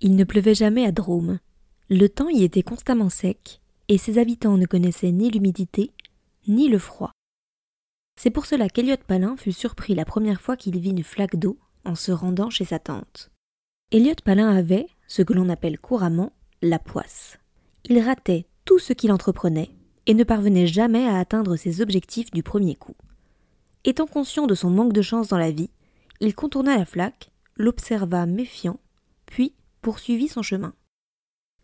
Il ne pleuvait jamais à Drôme. Le temps y était constamment sec, et ses habitants ne connaissaient ni l'humidité, ni le froid. C'est pour cela qu'Eliot Palin fut surpris la première fois qu'il vit une flaque d'eau en se rendant chez sa tante. Elliot Palin avait, ce que l'on appelle couramment, la poisse. Il ratait tout ce qu'il entreprenait et ne parvenait jamais à atteindre ses objectifs du premier coup. Étant conscient de son manque de chance dans la vie, il contourna la flaque, l'observa méfiant, puis poursuivit son chemin.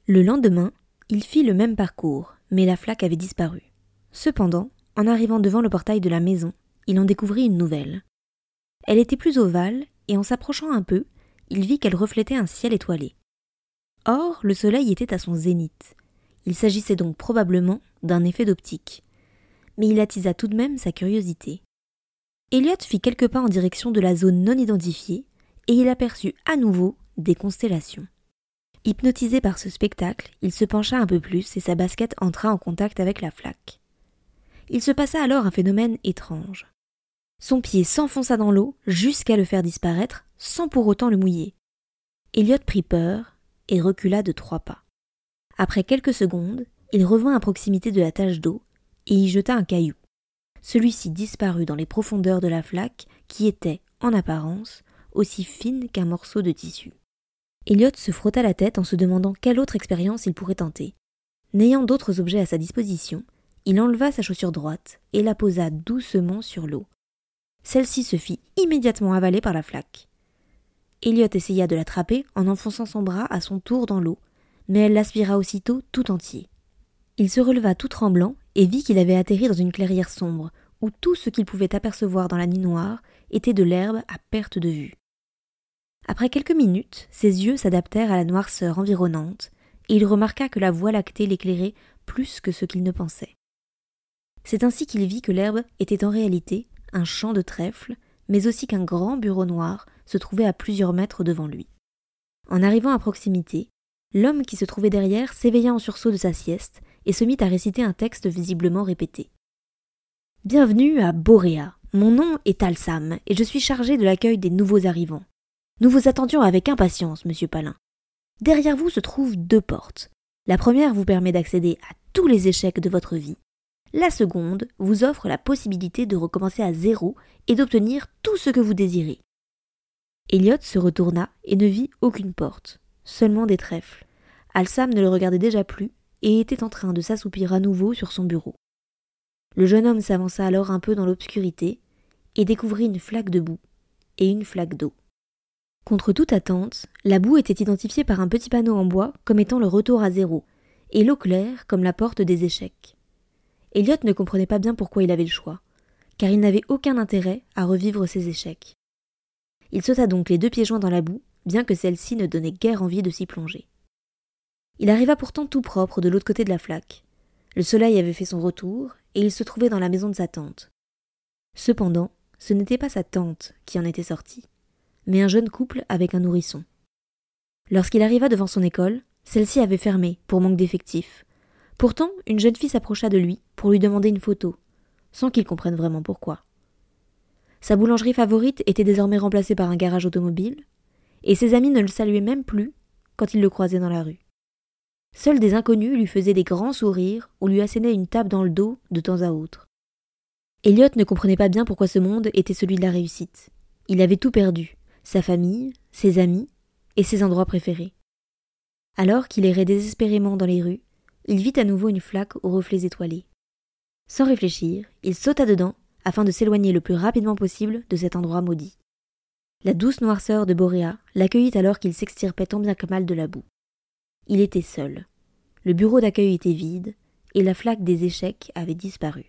Le lendemain, il fit le même parcours, mais la flaque avait disparu. Cependant, en arrivant devant le portail de la maison, il en découvrit une nouvelle. Elle était plus ovale, et en s'approchant un peu, il vit qu'elle reflétait un ciel étoilé. Or, le soleil était à son zénith. Il s'agissait donc probablement d'un effet d'optique. Mais il attisa tout de même sa curiosité. Elliot fit quelques pas en direction de la zone non identifiée, et il aperçut à nouveau des constellations. Hypnotisé par ce spectacle, il se pencha un peu plus et sa basket entra en contact avec la flaque. Il se passa alors un phénomène étrange. Son pied s'enfonça dans l'eau jusqu'à le faire disparaître sans pour autant le mouiller. Elliot prit peur et recula de trois pas. Après quelques secondes, il revint à proximité de la tache d'eau et y jeta un caillou. Celui-ci disparut dans les profondeurs de la flaque qui était, en apparence, aussi fine qu'un morceau de tissu. Elliot se frotta la tête en se demandant quelle autre expérience il pourrait tenter. N'ayant d'autres objets à sa disposition, il enleva sa chaussure droite et la posa doucement sur l'eau. Celle-ci se fit immédiatement avaler par la flaque. Elliot essaya de l'attraper en enfonçant son bras à son tour dans l'eau, mais elle l'aspira aussitôt tout entier. Il se releva tout tremblant et vit qu'il avait atterri dans une clairière sombre, où tout ce qu'il pouvait apercevoir dans la nuit noire était de l'herbe à perte de vue. Après quelques minutes, ses yeux s'adaptèrent à la noirceur environnante, et il remarqua que la voie lactée l'éclairait plus que ce qu'il ne pensait. C'est ainsi qu'il vit que l'herbe était en réalité un champ de trèfle, mais aussi qu'un grand bureau noir se trouvait à plusieurs mètres devant lui. En arrivant à proximité, l'homme qui se trouvait derrière s'éveilla en sursaut de sa sieste et se mit à réciter un texte visiblement répété. Bienvenue à Boréa. Mon nom est Alsam et je suis chargé de l'accueil des nouveaux arrivants. Nous vous attendions avec impatience, monsieur Palin. Derrière vous se trouvent deux portes. La première vous permet d'accéder à tous les échecs de votre vie. La seconde vous offre la possibilité de recommencer à zéro et d'obtenir tout ce que vous désirez. Elliot se retourna et ne vit aucune porte, seulement des trèfles. Alsam ne le regardait déjà plus et était en train de s'assoupir à nouveau sur son bureau. Le jeune homme s'avança alors un peu dans l'obscurité et découvrit une flaque de boue et une flaque d'eau. Contre toute attente, la boue était identifiée par un petit panneau en bois comme étant le retour à zéro, et l'eau claire comme la porte des échecs. Elliot ne comprenait pas bien pourquoi il avait le choix, car il n'avait aucun intérêt à revivre ses échecs. Il sauta donc les deux pieds joints dans la boue, bien que celle-ci ne donnait guère envie de s'y plonger. Il arriva pourtant tout propre de l'autre côté de la flaque. Le soleil avait fait son retour, et il se trouvait dans la maison de sa tante. Cependant, ce n'était pas sa tante qui en était sortie mais un jeune couple avec un nourrisson. Lorsqu'il arriva devant son école, celle-ci avait fermé, pour manque d'effectifs. Pourtant, une jeune fille s'approcha de lui pour lui demander une photo, sans qu'il comprenne vraiment pourquoi. Sa boulangerie favorite était désormais remplacée par un garage automobile, et ses amis ne le saluaient même plus quand ils le croisaient dans la rue. Seuls des inconnus lui faisaient des grands sourires ou lui assénaient une tape dans le dos de temps à autre. Elliot ne comprenait pas bien pourquoi ce monde était celui de la réussite. Il avait tout perdu, sa famille, ses amis et ses endroits préférés. Alors qu'il errait désespérément dans les rues, il vit à nouveau une flaque aux reflets étoilés. Sans réfléchir, il sauta dedans afin de s'éloigner le plus rapidement possible de cet endroit maudit. La douce noirceur de Boréa l'accueillit alors qu'il s'extirpait tant bien que mal de la boue. Il était seul. Le bureau d'accueil était vide, et la flaque des échecs avait disparu.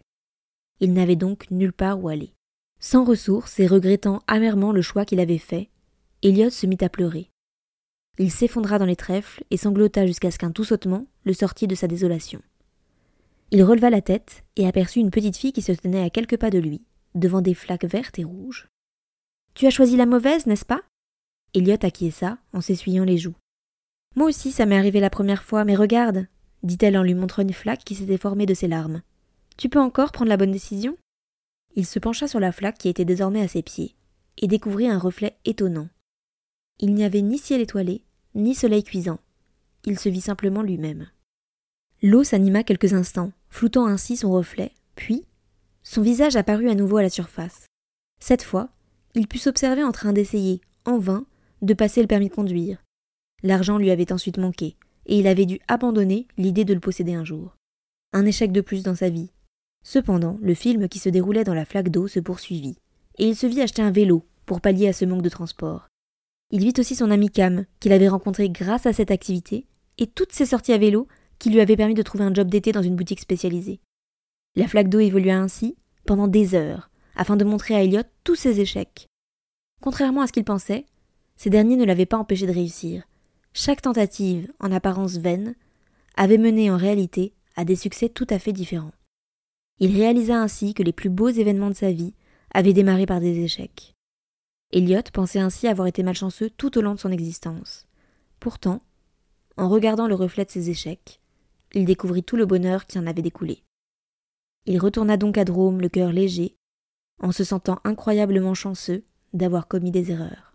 Il n'avait donc nulle part où aller. Sans ressources et regrettant amèrement le choix qu'il avait fait, Elliot se mit à pleurer. Il s'effondra dans les trèfles et sanglota jusqu'à ce qu'un tout sautement le sortit de sa désolation. Il releva la tête et aperçut une petite fille qui se tenait à quelques pas de lui, devant des flaques vertes et rouges. Tu as choisi la mauvaise, n'est-ce pas? Elliot acquiesça en s'essuyant les joues. Moi aussi, ça m'est arrivé la première fois, mais regarde, dit-elle en lui montrant une flaque qui s'était formée de ses larmes. Tu peux encore prendre la bonne décision? Il se pencha sur la flaque qui était désormais à ses pieds, et découvrit un reflet étonnant. Il n'y avait ni ciel étoilé, ni soleil cuisant. Il se vit simplement lui-même. L'eau s'anima quelques instants, floutant ainsi son reflet, puis son visage apparut à nouveau à la surface. Cette fois, il put s'observer en train d'essayer, en vain, de passer le permis de conduire. L'argent lui avait ensuite manqué, et il avait dû abandonner l'idée de le posséder un jour. Un échec de plus dans sa vie. Cependant, le film qui se déroulait dans la flaque d'eau se poursuivit, et il se vit acheter un vélo pour pallier à ce manque de transport. Il vit aussi son ami Cam, qu'il avait rencontré grâce à cette activité, et toutes ses sorties à vélo qui lui avaient permis de trouver un job d'été dans une boutique spécialisée. La flaque d'eau évolua ainsi, pendant des heures, afin de montrer à Elliot tous ses échecs. Contrairement à ce qu'il pensait, ces derniers ne l'avaient pas empêché de réussir. Chaque tentative, en apparence vaine, avait mené en réalité à des succès tout à fait différents. Il réalisa ainsi que les plus beaux événements de sa vie avaient démarré par des échecs. Elliot pensait ainsi avoir été malchanceux tout au long de son existence. Pourtant, en regardant le reflet de ses échecs, il découvrit tout le bonheur qui en avait découlé. Il retourna donc à Drôme le cœur léger, en se sentant incroyablement chanceux d'avoir commis des erreurs.